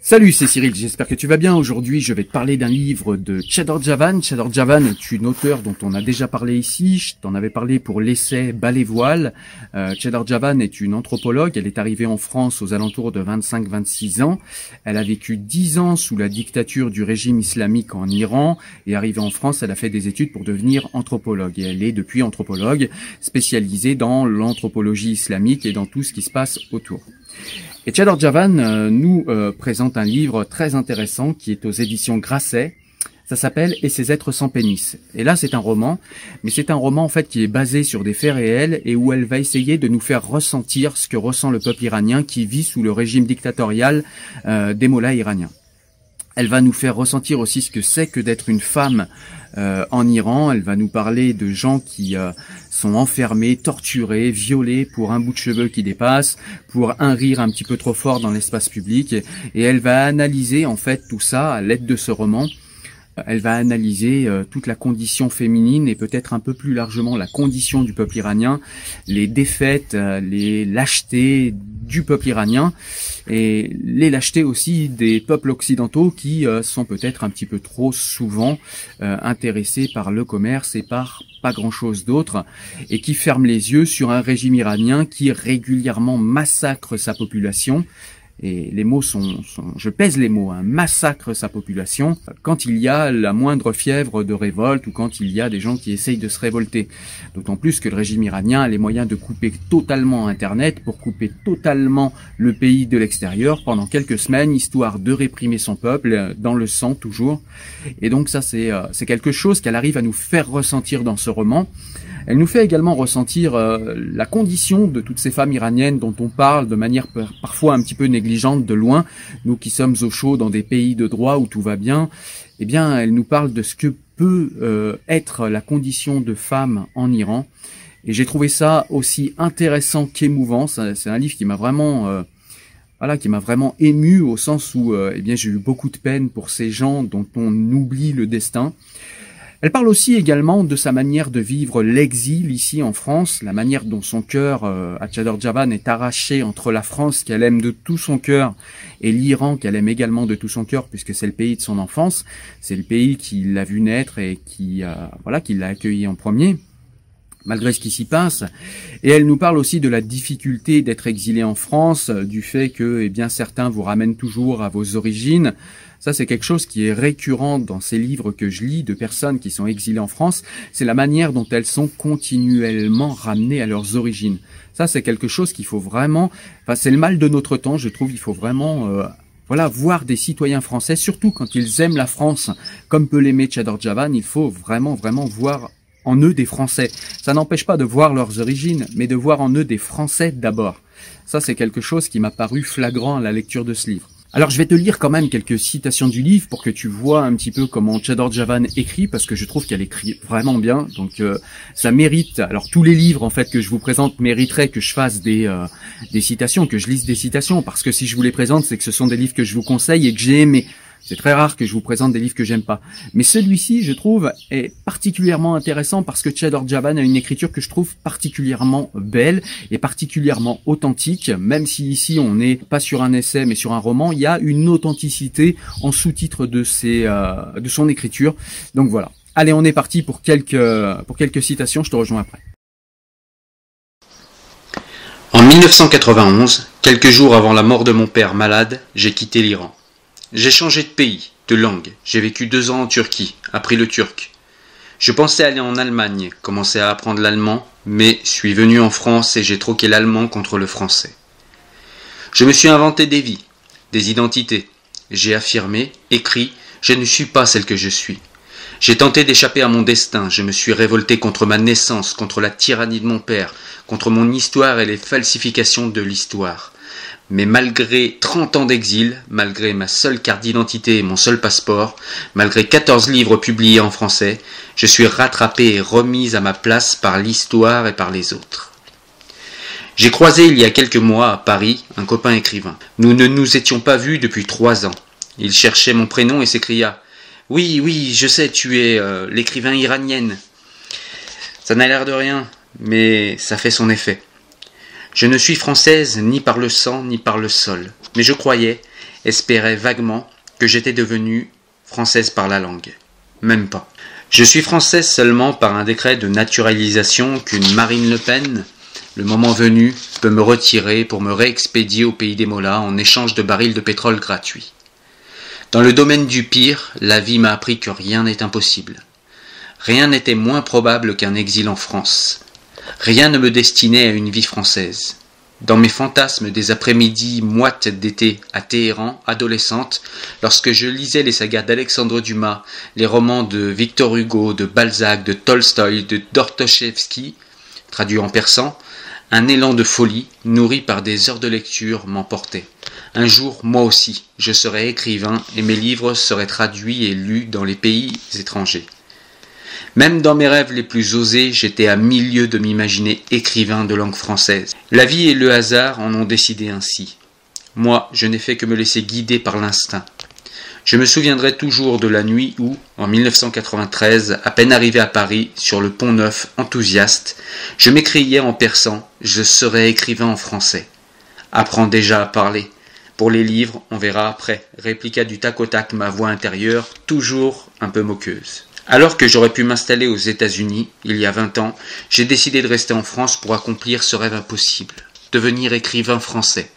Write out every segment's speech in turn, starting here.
Salut, c'est Cyril, j'espère que tu vas bien. Aujourd'hui, je vais te parler d'un livre de Chador Javan. Chador Javan est une auteure dont on a déjà parlé ici. Je t'en avais parlé pour l'essai Ballet Voile. Euh, Chador Javan est une anthropologue. Elle est arrivée en France aux alentours de 25-26 ans. Elle a vécu 10 ans sous la dictature du régime islamique en Iran et arrivée en France, elle a fait des études pour devenir anthropologue. Et elle est depuis anthropologue spécialisée dans l'anthropologie islamique et dans tout ce qui se passe autour. Et Chador Javan euh, nous euh, présente un livre très intéressant qui est aux éditions Grasset. Ça s'appelle Et ces êtres sans pénis. Et là, c'est un roman, mais c'est un roman en fait qui est basé sur des faits réels et où elle va essayer de nous faire ressentir ce que ressent le peuple iranien qui vit sous le régime dictatorial euh, des mollahs iraniens. Elle va nous faire ressentir aussi ce que c'est que d'être une femme euh, en Iran. Elle va nous parler de gens qui euh, sont enfermés, torturés, violés pour un bout de cheveux qui dépasse, pour un rire un petit peu trop fort dans l'espace public. Et elle va analyser en fait tout ça à l'aide de ce roman elle va analyser euh, toute la condition féminine et peut-être un peu plus largement la condition du peuple iranien, les défaites, euh, les lâchetés du peuple iranien et les lâchetés aussi des peuples occidentaux qui euh, sont peut-être un petit peu trop souvent intéressés par le commerce et par pas grand-chose d'autre et qui ferment les yeux sur un régime iranien qui régulièrement massacre sa population et les mots sont, je pèse les mots, un massacre sa population quand il y a la moindre fièvre de révolte ou quand il y a des gens qui essayent de se révolter. D'autant plus que le régime iranien a les moyens de couper totalement Internet pour couper totalement le pays de l'extérieur pendant quelques semaines, histoire de réprimer son peuple euh, dans le sang toujours. Et donc ça c'est euh, c'est quelque chose qu'elle arrive à nous faire ressentir dans ce roman. Elle nous fait également ressentir euh, la condition de toutes ces femmes iraniennes dont on parle de manière parfois un petit peu négligente de loin, nous qui sommes au chaud dans des pays de droit où tout va bien. Eh bien, elle nous parle de ce que peut euh, être la condition de femme en Iran. Et j'ai trouvé ça aussi intéressant qu'émouvant. C'est un livre qui m'a vraiment euh, voilà, qui m'a vraiment ému au sens où eh bien j'ai eu beaucoup de peine pour ces gens dont on oublie le destin. Elle parle aussi également de sa manière de vivre l'exil ici en France, la manière dont son cœur euh, à est arraché entre la France qu'elle aime de tout son cœur et l'Iran qu'elle aime également de tout son cœur puisque c'est le pays de son enfance, c'est le pays qui l'a vu naître et qui euh, voilà qui l'a accueilli en premier malgré ce qui s'y passe. Et elle nous parle aussi de la difficulté d'être exilé en France, du fait que eh bien certains vous ramènent toujours à vos origines, ça, c'est quelque chose qui est récurrent dans ces livres que je lis de personnes qui sont exilées en France. C'est la manière dont elles sont continuellement ramenées à leurs origines. Ça, c'est quelque chose qu'il faut vraiment. Enfin, c'est le mal de notre temps, je trouve. Il faut vraiment. Euh, voilà, voir des citoyens français, surtout quand ils aiment la France, comme peut l'aimer Chador Javan, il faut vraiment, vraiment voir en eux des Français. Ça n'empêche pas de voir leurs origines, mais de voir en eux des Français d'abord. Ça, c'est quelque chose qui m'a paru flagrant à la lecture de ce livre. Alors je vais te lire quand même quelques citations du livre pour que tu vois un petit peu comment Chador Javan écrit parce que je trouve qu'elle écrit vraiment bien. Donc euh, ça mérite. Alors tous les livres en fait que je vous présente mériteraient que je fasse des euh, des citations, que je lise des citations parce que si je vous les présente, c'est que ce sont des livres que je vous conseille et que j'ai aimé. C'est très rare que je vous présente des livres que j'aime pas. Mais celui-ci, je trouve, est particulièrement intéressant parce que Chador Javan a une écriture que je trouve particulièrement belle et particulièrement authentique. Même si ici on n'est pas sur un essai mais sur un roman, il y a une authenticité en sous-titre de euh, de son écriture. Donc voilà. Allez, on est parti pour quelques, pour quelques citations. Je te rejoins après. En 1991, quelques jours avant la mort de mon père malade, j'ai quitté l'Iran. J'ai changé de pays, de langue. J'ai vécu deux ans en Turquie, appris le turc. Je pensais aller en Allemagne, commencer à apprendre l'allemand, mais suis venu en France et j'ai troqué l'allemand contre le français. Je me suis inventé des vies, des identités. J'ai affirmé, écrit, je ne suis pas celle que je suis. J'ai tenté d'échapper à mon destin, je me suis révolté contre ma naissance, contre la tyrannie de mon père, contre mon histoire et les falsifications de l'histoire. Mais malgré 30 ans d'exil, malgré ma seule carte d'identité et mon seul passeport, malgré 14 livres publiés en français, je suis rattrapé et remis à ma place par l'histoire et par les autres. J'ai croisé il y a quelques mois à Paris un copain écrivain. Nous ne nous étions pas vus depuis trois ans. Il cherchait mon prénom et s'écria Oui, oui, je sais, tu es euh, l'écrivain iranienne. Ça n'a l'air de rien, mais ça fait son effet. Je ne suis française ni par le sang ni par le sol, mais je croyais, espérait vaguement que j'étais devenue française par la langue. Même pas. Je suis française seulement par un décret de naturalisation qu'une Marine Le Pen, le moment venu, peut me retirer pour me réexpédier au pays des Mollahs en échange de barils de pétrole gratuits. Dans le domaine du pire, la vie m'a appris que rien n'est impossible. Rien n'était moins probable qu'un exil en France. Rien ne me destinait à une vie française. Dans mes fantasmes des après-midi moites d'été à Téhéran, adolescente, lorsque je lisais les sagas d'Alexandre Dumas, les romans de Victor Hugo, de Balzac, de Tolstoï, de Dortochevski, traduits en persan, un élan de folie, nourri par des heures de lecture, m'emportait. Un jour, moi aussi, je serais écrivain et mes livres seraient traduits et lus dans les pays étrangers. Même dans mes rêves les plus osés, j'étais à milieu de m'imaginer écrivain de langue française. La vie et le hasard en ont décidé ainsi. Moi, je n'ai fait que me laisser guider par l'instinct. Je me souviendrai toujours de la nuit où, en 1993, à peine arrivé à Paris, sur le pont neuf, enthousiaste, je m'écriais en persan Je serai écrivain en français. Apprends déjà à parler. Pour les livres, on verra après, répliqua du tac au tac ma voix intérieure, toujours un peu moqueuse. Alors que j'aurais pu m'installer aux États-Unis, il y a vingt ans, j'ai décidé de rester en France pour accomplir ce rêve impossible, devenir écrivain français,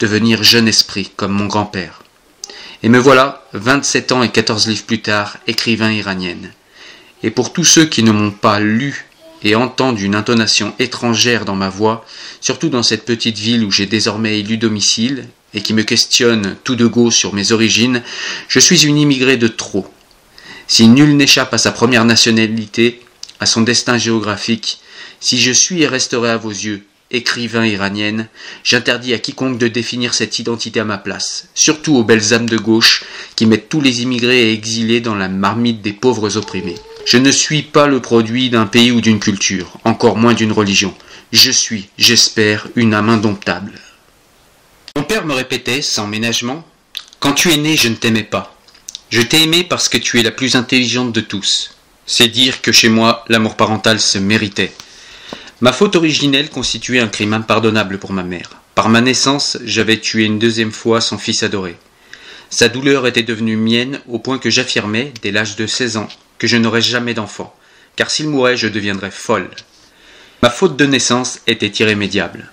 devenir jeune esprit comme mon grand-père. Et me voilà, vingt-sept ans et quatorze livres plus tard, écrivain iranienne. Et pour tous ceux qui ne m'ont pas lu et entendent une intonation étrangère dans ma voix, surtout dans cette petite ville où j'ai désormais élu domicile, et qui me questionnent tout de go sur mes origines, je suis une immigrée de trop, si nul n'échappe à sa première nationalité, à son destin géographique, si je suis et resterai à vos yeux écrivain iranienne, j'interdis à quiconque de définir cette identité à ma place, surtout aux belles âmes de gauche qui mettent tous les immigrés et exilés dans la marmite des pauvres opprimés. Je ne suis pas le produit d'un pays ou d'une culture, encore moins d'une religion. Je suis, j'espère, une âme indomptable. Mon père me répétait, sans ménagement, Quand tu es né, je ne t'aimais pas. Je t'ai aimé parce que tu es la plus intelligente de tous. C'est dire que chez moi, l'amour parental se méritait. Ma faute originelle constituait un crime impardonnable pour ma mère. Par ma naissance, j'avais tué une deuxième fois son fils adoré. Sa douleur était devenue mienne au point que j'affirmais, dès l'âge de seize ans, que je n'aurais jamais d'enfant, car s'il mourait, je deviendrais folle. Ma faute de naissance était irrémédiable.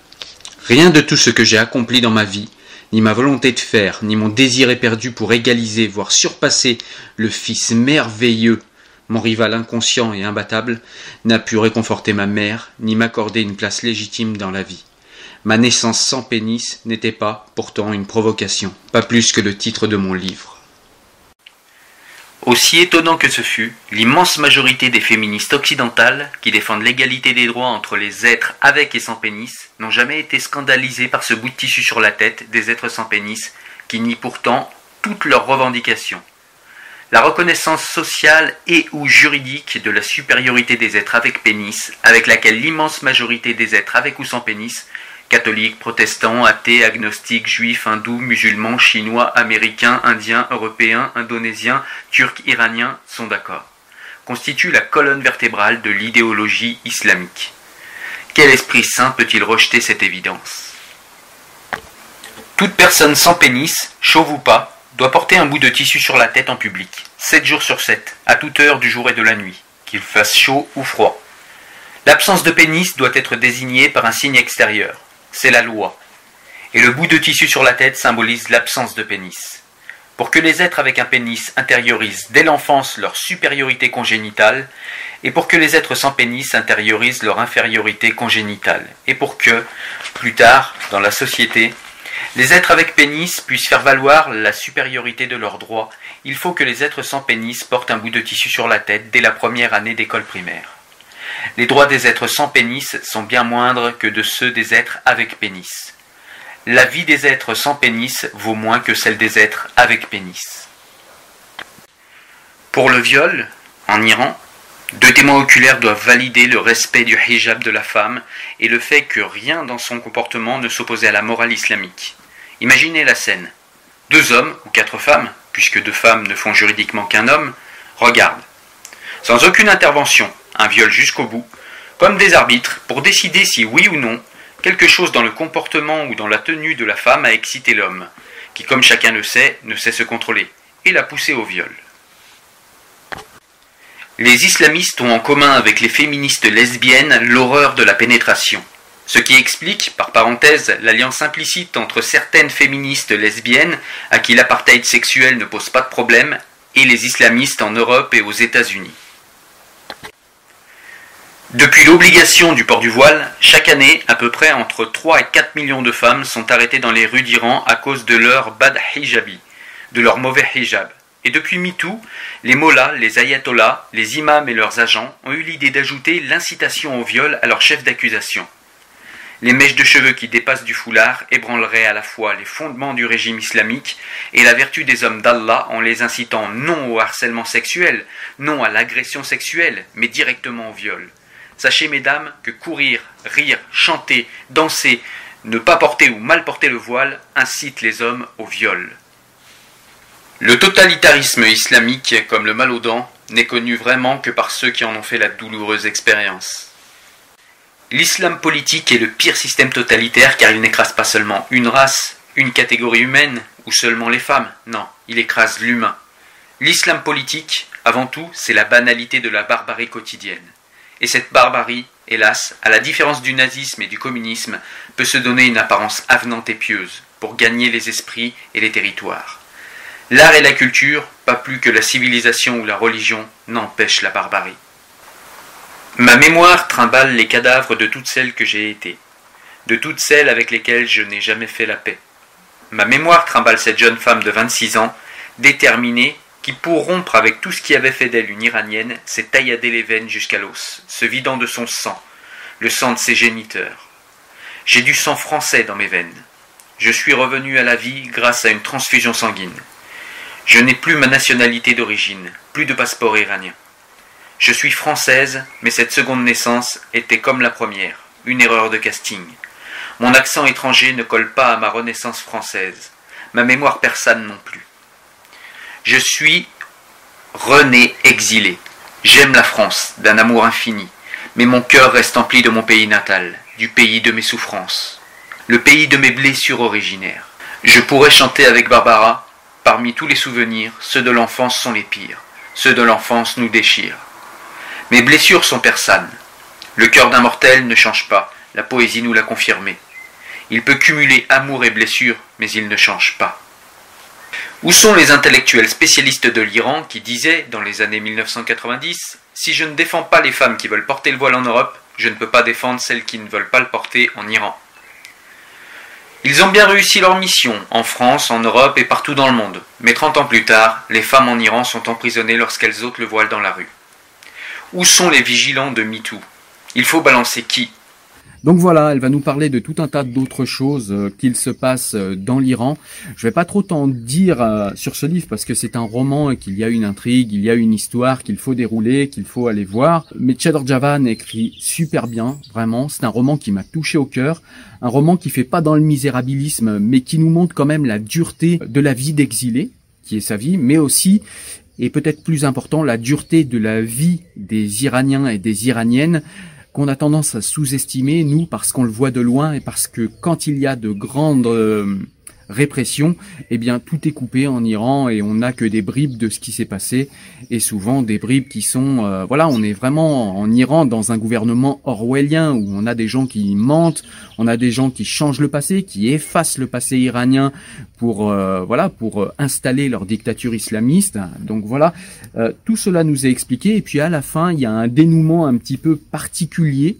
Rien de tout ce que j'ai accompli dans ma vie ni ma volonté de faire, ni mon désir éperdu pour égaliser, voire surpasser le fils merveilleux, mon rival inconscient et imbattable, n'a pu réconforter ma mère, ni m'accorder une place légitime dans la vie. Ma naissance sans pénis n'était pas, pourtant, une provocation, pas plus que le titre de mon livre. Aussi étonnant que ce fût, l'immense majorité des féministes occidentales, qui défendent l'égalité des droits entre les êtres avec et sans pénis, n'ont jamais été scandalisées par ce bout de tissu sur la tête des êtres sans pénis, qui nient pourtant toutes leurs revendications. La reconnaissance sociale et ou juridique de la supériorité des êtres avec pénis, avec laquelle l'immense majorité des êtres avec ou sans pénis catholiques, protestants, athées, agnostiques, juifs, hindous, musulmans, chinois, américains, indiens, européens, indonésiens, turcs, iraniens sont d'accord. Constitue la colonne vertébrale de l'idéologie islamique. Quel esprit saint peut-il rejeter cette évidence? Toute personne sans pénis, chauve ou pas, doit porter un bout de tissu sur la tête en public, 7 jours sur 7, à toute heure du jour et de la nuit, qu'il fasse chaud ou froid. L'absence de pénis doit être désignée par un signe extérieur, c'est la loi. Et le bout de tissu sur la tête symbolise l'absence de pénis. Pour que les êtres avec un pénis intériorisent dès l'enfance leur supériorité congénitale, et pour que les êtres sans pénis intériorisent leur infériorité congénitale, et pour que, plus tard, dans la société, les êtres avec pénis puissent faire valoir la supériorité de leurs droits, il faut que les êtres sans pénis portent un bout de tissu sur la tête dès la première année d'école primaire. Les droits des êtres sans pénis sont bien moindres que de ceux des êtres avec pénis. La vie des êtres sans pénis vaut moins que celle des êtres avec pénis. Pour le viol, en Iran, deux témoins oculaires doivent valider le respect du hijab de la femme et le fait que rien dans son comportement ne s'opposait à la morale islamique. Imaginez la scène. Deux hommes, ou quatre femmes, puisque deux femmes ne font juridiquement qu'un homme, regardent. Sans aucune intervention, un viol jusqu'au bout, comme des arbitres pour décider si oui ou non quelque chose dans le comportement ou dans la tenue de la femme a excité l'homme, qui, comme chacun le sait, ne sait se contrôler, et l'a poussé au viol. Les islamistes ont en commun avec les féministes lesbiennes l'horreur de la pénétration. Ce qui explique, par parenthèse, l'alliance implicite entre certaines féministes lesbiennes, à qui l'apartheid sexuel ne pose pas de problème, et les islamistes en Europe et aux États-Unis. Depuis l'obligation du port du voile, chaque année, à peu près entre 3 et 4 millions de femmes sont arrêtées dans les rues d'Iran à cause de leur bad hijabi, de leur mauvais hijab. Et depuis MeToo, les mollahs, les ayatollahs, les imams et leurs agents ont eu l'idée d'ajouter l'incitation au viol à leur chef d'accusation. Les mèches de cheveux qui dépassent du foulard ébranleraient à la fois les fondements du régime islamique et la vertu des hommes d'Allah en les incitant non au harcèlement sexuel, non à l'agression sexuelle, mais directement au viol. Sachez, mesdames, que courir, rire, chanter, danser, ne pas porter ou mal porter le voile incite les hommes au viol. Le totalitarisme islamique, comme le mal aux dents, n'est connu vraiment que par ceux qui en ont fait la douloureuse expérience. L'islam politique est le pire système totalitaire car il n'écrase pas seulement une race, une catégorie humaine ou seulement les femmes. Non, il écrase l'humain. L'islam politique, avant tout, c'est la banalité de la barbarie quotidienne. Et cette barbarie, hélas, à la différence du nazisme et du communisme, peut se donner une apparence avenante et pieuse pour gagner les esprits et les territoires. L'art et la culture, pas plus que la civilisation ou la religion, n'empêchent la barbarie. Ma mémoire trimballe les cadavres de toutes celles que j'ai été, de toutes celles avec lesquelles je n'ai jamais fait la paix. Ma mémoire trimballe cette jeune femme de 26 ans, déterminée, qui pour rompre avec tout ce qui avait fait d'elle une iranienne, s'est tailladé les veines jusqu'à l'os, se vidant de son sang, le sang de ses géniteurs. J'ai du sang français dans mes veines. Je suis revenu à la vie grâce à une transfusion sanguine. Je n'ai plus ma nationalité d'origine, plus de passeport iranien. Je suis française, mais cette seconde naissance était comme la première, une erreur de casting. Mon accent étranger ne colle pas à ma renaissance française, ma mémoire persane non plus. Je suis rené exilé. J'aime la France, d'un amour infini, mais mon cœur reste empli de mon pays natal, du pays de mes souffrances, le pays de mes blessures originaires. Je pourrais chanter avec Barbara, parmi tous les souvenirs, ceux de l'enfance sont les pires, ceux de l'enfance nous déchirent. Mes blessures sont persanes. Le cœur d'un mortel ne change pas, la poésie nous l'a confirmé. Il peut cumuler amour et blessure, mais il ne change pas. Où sont les intellectuels spécialistes de l'Iran qui disaient, dans les années 1990, Si je ne défends pas les femmes qui veulent porter le voile en Europe, je ne peux pas défendre celles qui ne veulent pas le porter en Iran Ils ont bien réussi leur mission, en France, en Europe et partout dans le monde. Mais 30 ans plus tard, les femmes en Iran sont emprisonnées lorsqu'elles ôtent le voile dans la rue. Où sont les vigilants de MeToo? Il faut balancer qui? Donc voilà, elle va nous parler de tout un tas d'autres choses euh, qu'il se passe euh, dans l'Iran. Je vais pas trop t'en dire euh, sur ce livre parce que c'est un roman et qu'il y a une intrigue, il y a une histoire qu'il faut dérouler, qu'il faut aller voir. Mais Chador Javan écrit super bien, vraiment. C'est un roman qui m'a touché au cœur. Un roman qui fait pas dans le misérabilisme, mais qui nous montre quand même la dureté de la vie d'exilé qui est sa vie, mais aussi et peut-être plus important, la dureté de la vie des Iraniens et des Iraniennes qu'on a tendance à sous-estimer, nous, parce qu'on le voit de loin et parce que quand il y a de grandes euh, répression, eh bien tout est coupé en Iran et on n'a que des bribes de ce qui s'est passé et souvent des bribes qui sont euh, voilà, on est vraiment en Iran dans un gouvernement orwellien où on a des gens qui mentent, on a des gens qui changent le passé, qui effacent le passé iranien pour euh, voilà, pour euh, installer leur dictature islamiste. Donc voilà, tout cela nous est expliqué et puis à la fin, il y a un dénouement un petit peu particulier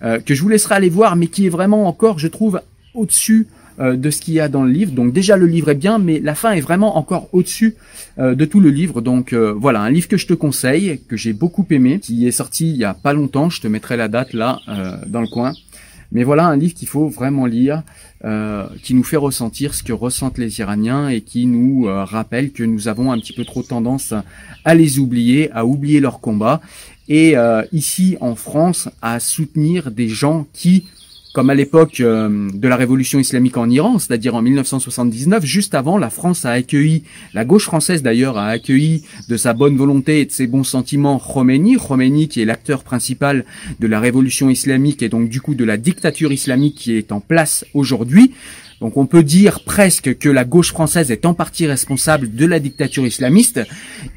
que je vous laisserai aller voir mais qui est vraiment encore je trouve au-dessus euh, de ce qu'il y a dans le livre. Donc déjà le livre est bien, mais la fin est vraiment encore au-dessus euh, de tout le livre. Donc euh, voilà, un livre que je te conseille, que j'ai beaucoup aimé, qui est sorti il y a pas longtemps. Je te mettrai la date là dans le coin. Mais voilà un livre qu'il faut vraiment lire, qui nous fait ressentir ce que ressentent les Iraniens et qui nous rappelle que nous avons un petit peu trop tendance à les oublier, à oublier leur combat. Et ici en France, à soutenir des gens qui comme à l'époque euh, de la révolution islamique en Iran, c'est-à-dire en 1979, juste avant, la France a accueilli, la gauche française d'ailleurs a accueilli de sa bonne volonté et de ses bons sentiments Khomeini, Khomeini qui est l'acteur principal de la révolution islamique et donc du coup de la dictature islamique qui est en place aujourd'hui. Donc on peut dire presque que la gauche française est en partie responsable de la dictature islamiste,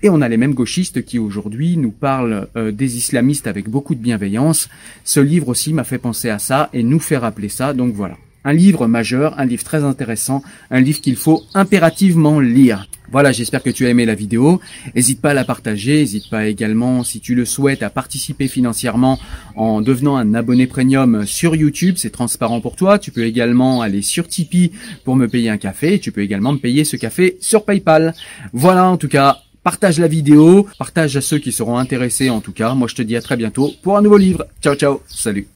et on a les mêmes gauchistes qui aujourd'hui nous parlent euh, des islamistes avec beaucoup de bienveillance. Ce livre aussi m'a fait penser à ça et nous fait rappeler ça, donc voilà. Un livre majeur, un livre très intéressant, un livre qu'il faut impérativement lire. Voilà, j'espère que tu as aimé la vidéo. N'hésite pas à la partager, n'hésite pas également, si tu le souhaites, à participer financièrement en devenant un abonné premium sur YouTube. C'est transparent pour toi. Tu peux également aller sur Tipeee pour me payer un café. Tu peux également me payer ce café sur PayPal. Voilà, en tout cas, partage la vidéo, partage à ceux qui seront intéressés en tout cas. Moi, je te dis à très bientôt pour un nouveau livre. Ciao, ciao, salut.